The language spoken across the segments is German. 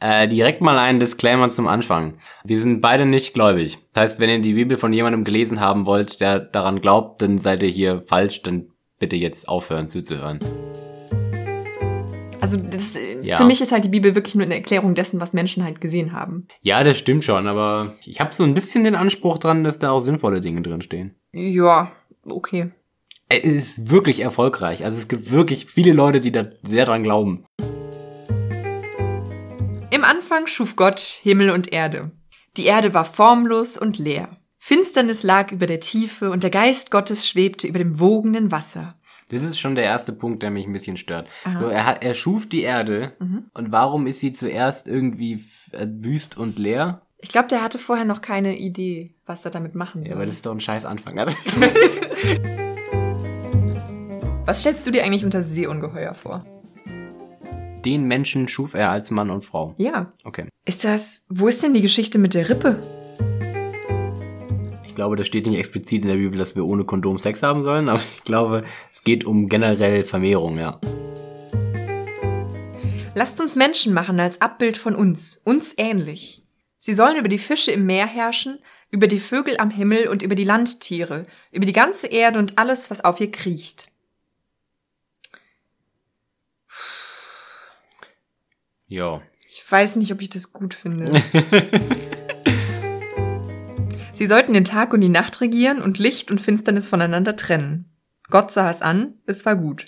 Äh, direkt mal ein Disclaimer zum Anfang. Wir sind beide nicht gläubig. Das heißt, wenn ihr die Bibel von jemandem gelesen haben wollt, der daran glaubt, dann seid ihr hier falsch, dann bitte jetzt aufhören zuzuhören. Also das, äh, Ja. für mich ist halt die Bibel wirklich nur eine Erklärung dessen, was Menschen halt gesehen haben. Ja, das stimmt schon, aber ich habe so ein bisschen den Anspruch dran, dass da auch sinnvolle Dinge drin stehen. Ja, okay. Es ist wirklich erfolgreich. Also es gibt wirklich viele Leute, die da sehr dran glauben. Im Anfang schuf Gott Himmel und Erde. Die Erde war formlos und leer. Finsternis lag über der Tiefe und der Geist Gottes schwebte über dem wogenden Wasser. Das ist schon der erste Punkt, der mich ein bisschen stört. So, er, er schuf die Erde und warum ist sie zuerst irgendwie äh, wüst und leer? Ich glaube, der hatte vorher noch keine Idee, was er damit machen soll. Ja, aber das ist doch ein scheiß Anfang. Was stellst du dir eigentlich unter Seeungeheuer vor? Den Menschen schuf er als Mann und Frau. Ja. Okay. Ist das, wo ist denn die Geschichte mit der Rippe? Ich glaube, das steht nicht explizit in der Bibel, dass wir ohne Kondom Sex haben sollen, aber ich glaube, es geht um generell Vermehrung, ja. Lasst uns Menschen machen als Abbild von uns, uns ähnlich. Sie sollen über die Fische im Meer herrschen, über die Vögel am Himmel und über die Landtiere, über die ganze Erde und alles, was auf ihr kriecht. Ja. Ich weiß nicht, ob ich das gut finde. Sie sollten den Tag und die Nacht regieren und Licht und Finsternis voneinander trennen. Gott sah es an, es war gut.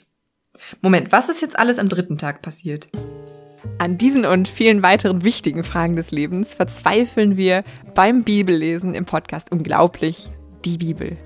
Moment, was ist jetzt alles am dritten Tag passiert? An diesen und vielen weiteren wichtigen Fragen des Lebens verzweifeln wir beim Bibellesen im Podcast Unglaublich, die Bibel.